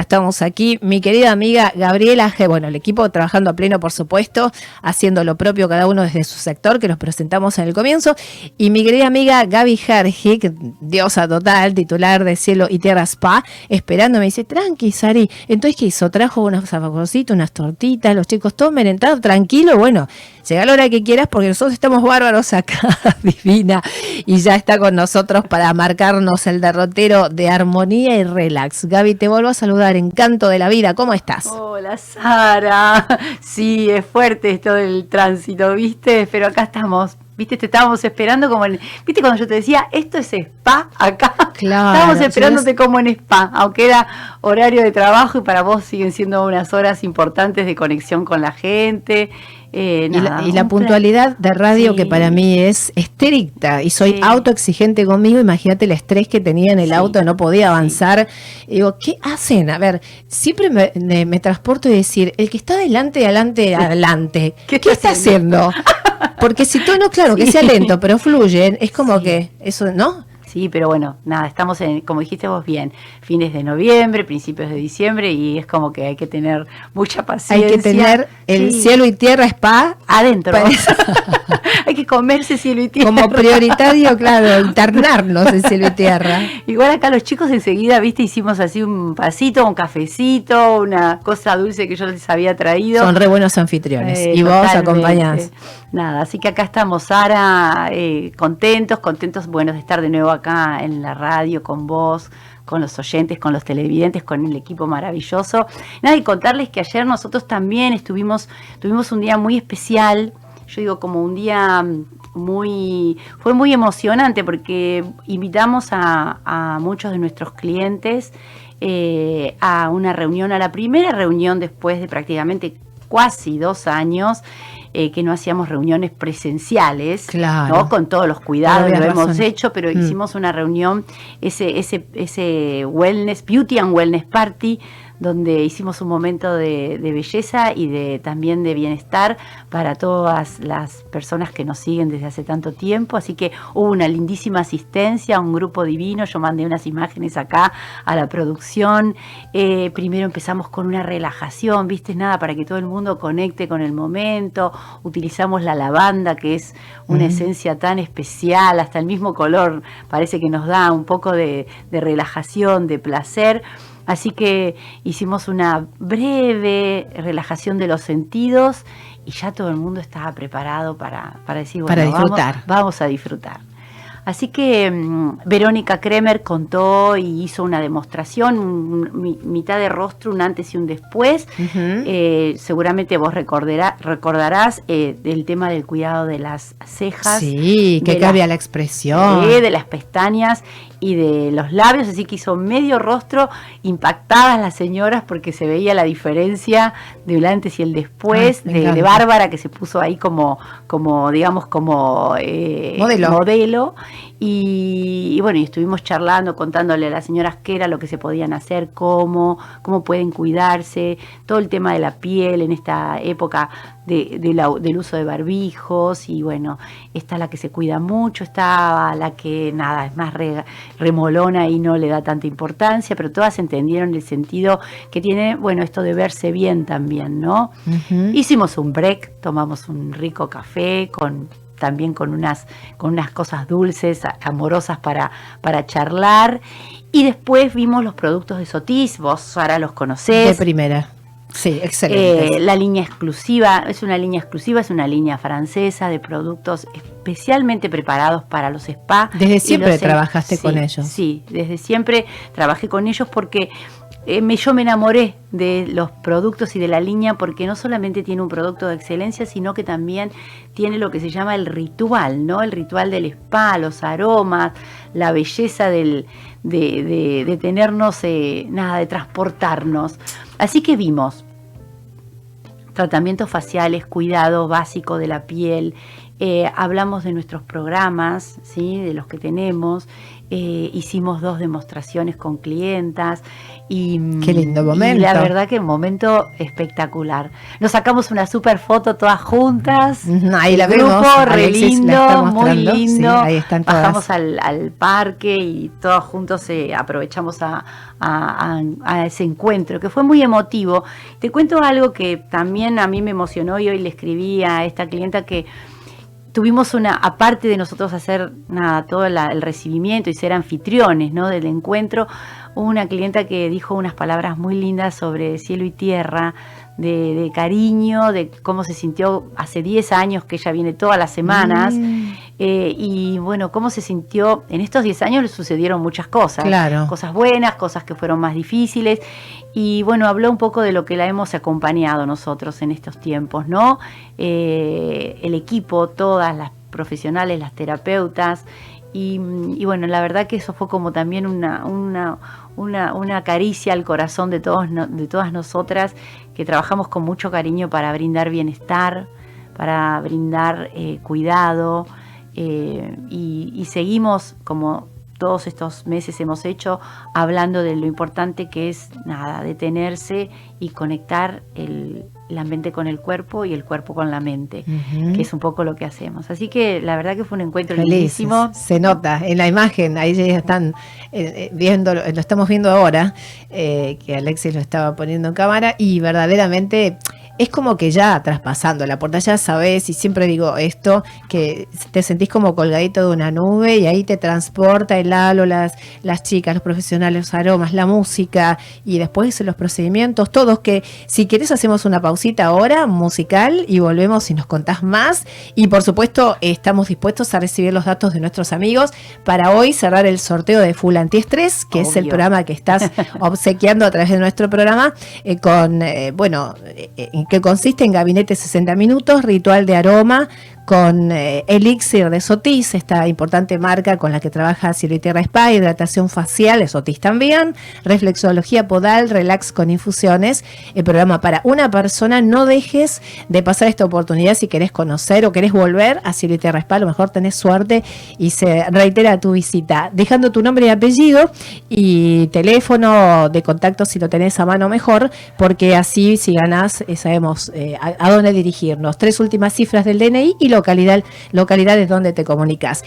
Estamos aquí. Mi querida amiga Gabriela G. Bueno, el equipo trabajando a pleno, por supuesto, haciendo lo propio cada uno desde su sector, que nos presentamos en el comienzo. Y mi querida amiga Gaby Hergig, diosa total, titular de Cielo y Tierra Spa, esperando, me dice, tranqui, Sari. Entonces, ¿qué hizo? Trajo unos zapacorcitos, unas tortitas, los chicos tomen, entrado tranquilo. Bueno, llega a la hora que quieras porque nosotros estamos bárbaros acá, divina. Y ya está con nosotros para marcarnos el derrotero de armonía y relax. Gaby, te vuelvo a saludar, encanto de la vida, ¿cómo estás? Hola Sara, sí, es fuerte esto del tránsito, ¿viste? Pero acá estamos, ¿viste? Te estábamos esperando como en, ¿viste? Cuando yo te decía, esto es spa acá, claro, estábamos esperándote como en spa, aunque era horario de trabajo y para vos siguen siendo unas horas importantes de conexión con la gente eh, y, la, puntualidad de radio que para mí es estricta y soy autoexigente conmigo, imagínate el estrés que tenía en el auto, no podía avanzar. digo, ¿qué hacen? A ver, siempre me, transporto y decir, el que está adelante, adelante, adelante, ¿qué, está haciendo? Porque si tú no, claro, que sea lento, pero fluye, es como que eso, ¿no? Sí, pero bueno, nada, estamos en, como dijiste vos bien, fines de noviembre, principios de diciembre y es como que hay que tener mucha paciencia. Hay que tener el cielo y tierra spa adentro. hay que comerse cielo y tierra. Como prioritario, claro, internarnos en cielo y tierra. Igual acá los chicos enseguida, viste, hicimos así un pasito, un cafecito, una cosa dulce que yo les había traído. Son re buenos anfitriones. Eh, y vos acompañás. Nada, así que acá estamos, Sara, eh, contentos, contentos, bueno, de estar de nuevo acá en la radio con vos, con los oyentes, con los televidentes, con el equipo maravilloso. Nada, y contarles que ayer nosotros también estuvimos, tuvimos un día muy especial, yo digo como un día muy, fue muy emocionante porque invitamos a, muchos de nuestros clientes eh, a una reunión, a la primera reunión después de prácticamente casi dos años eh, que no hacíamos reuniones presenciales, ¿no? con todos los cuidados, lo hemos hecho, pero mm. hicimos una reunión, ese, ese, ese wellness, beauty and wellness party, donde hicimos un momento de, belleza y de también de bienestar para todas las personas que nos siguen desde hace tanto tiempo. Así que hubo una lindísima asistencia, un grupo divino. Yo mandé unas imágenes acá a la producción. Eh, primero empezamos con una relajación, viste, nada, para que todo el mundo conecte con el momento. Utilizamos la lavanda, que es una esencia tan especial, hasta el mismo color, parece que nos da un poco de relajación, de placer. Así que hicimos una breve relajación de los sentidos y ya todo el mundo estaba preparado para, decir, bueno, disfrutar. vamos a disfrutar. Así que mm, Verónica Kremer contó y hizo una demostración, mitad de rostro, un antes y un después. Eh, seguramente vos recordarás eh, el tema del cuidado de las cejas. Sí, que cambia la, expresión. de las pestañas y de los labios, así que hizo medio rostro impactadas las señoras porque se veía la diferencia del antes y el después de, Bárbara que se puso ahí como, como digamos, como eh, modelo. modelo y, bueno, y estuvimos charlando, contándole a las señoras qué era lo que se podían hacer, cómo, cómo pueden cuidarse, todo el tema de la piel en esta época de, del uso de barbijos y bueno, está la que se cuida mucho, está la que nada, es más remolona y no le da tanta importancia, pero todas entendieron el sentido que tiene, bueno, esto de verse bien también, ¿no? Hicimos un break, tomamos un rico café con también con unas, con unas cosas dulces, amorosas para, para charlar. Y después vimos los productos de Sotis, vos ahora los conocés. De primera. Sí, excelente. Eh, la línea exclusiva, es una línea exclusiva, es una línea francesa de productos especialmente preparados para los spas. Desde siempre trabajaste con ellos. Sí, desde siempre trabajé con ellos porque eh, yo me enamoré de los productos y de la línea porque no solamente tiene un producto de excelencia, sino que también tiene lo que se llama el ritual, ¿no? El ritual del spa, los aromas, la belleza del, de, tenernos, eh, nada, de transportarnos. Así que vimos tratamientos faciales, cuidado básico de la piel, eh, hablamos de nuestros programas, ¿sí? de los que tenemos, eh, hicimos dos demostraciones con clientas y, Qué lindo momento. la verdad que un momento espectacular. Nos sacamos una super foto todas juntas. Ahí la grupo, vemos. re lindo, muy lindo. ahí están todas. Bajamos al, al, parque y todos juntos eh, aprovechamos a, a, a, ese encuentro, que fue muy emotivo. Te cuento algo que también a mí me emocionó y hoy le escribí a esta clienta que tuvimos una, aparte de nosotros hacer nada, todo la, el recibimiento y ser anfitriones ¿no? del encuentro, una clienta que dijo unas palabras muy lindas sobre cielo y tierra, de, de, cariño, de cómo se sintió hace 10 años que ella viene todas las semanas. Mm. Eh, y bueno, cómo se sintió, en estos 10 años le sucedieron muchas cosas, claro. cosas buenas, cosas que fueron más difíciles. Y bueno, habló un poco de lo que la hemos acompañado nosotros en estos tiempos, ¿no? Eh, el equipo, todas las profesionales, las terapeutas. Y, y, bueno, la verdad que eso fue como también una, una, una, una caricia al corazón de, todos, de todas nosotras que trabajamos con mucho cariño para brindar bienestar, para brindar eh, cuidado eh, y, y seguimos como todos estos meses hemos hecho hablando de lo importante que es nada, detenerse y conectar el, la mente con el cuerpo y el cuerpo con la mente, uh -huh. que es un poco lo que hacemos. Así que la verdad que fue un encuentro lindísimo. Se nota en la imagen, ahí ya están eh, viendo, lo estamos viendo ahora, eh, que Alexis lo estaba poniendo en cámara y verdaderamente es como que ya traspasando la puerta, ya sabes, y siempre digo esto, que te sentís como colgadito de una nube y ahí te transporta el halo, las, las chicas, los profesionales, los aromas, la música y después los procedimientos, todos que si querés hacemos una pausita ahora musical y volvemos y nos contás más y por supuesto estamos dispuestos a recibir los datos de nuestros amigos para hoy cerrar el sorteo de Full Antiestrés, que Obvio. es el programa que estás obsequiando a través de nuestro programa eh, con, eh, bueno, eh, que consiste en gabinete 60 minutos, ritual de aroma, con eh, Elixir de Sotis, esta importante marca con la que trabaja Cielo y Tierra Spa, hidratación facial, Sotis también, reflexología podal, relax con infusiones, el programa para una persona, no dejes de pasar esta oportunidad si querés conocer o querés volver a Cielo y Tierra Spa, a lo mejor tenés suerte y se reitera tu visita, dejando tu nombre y apellido y teléfono de contacto si lo tenés a mano mejor, porque así si ganás eh, sabemos eh, a, a dónde dirigirnos. Tres últimas cifras del DNI y lo localidad, localidades donde te comunicas.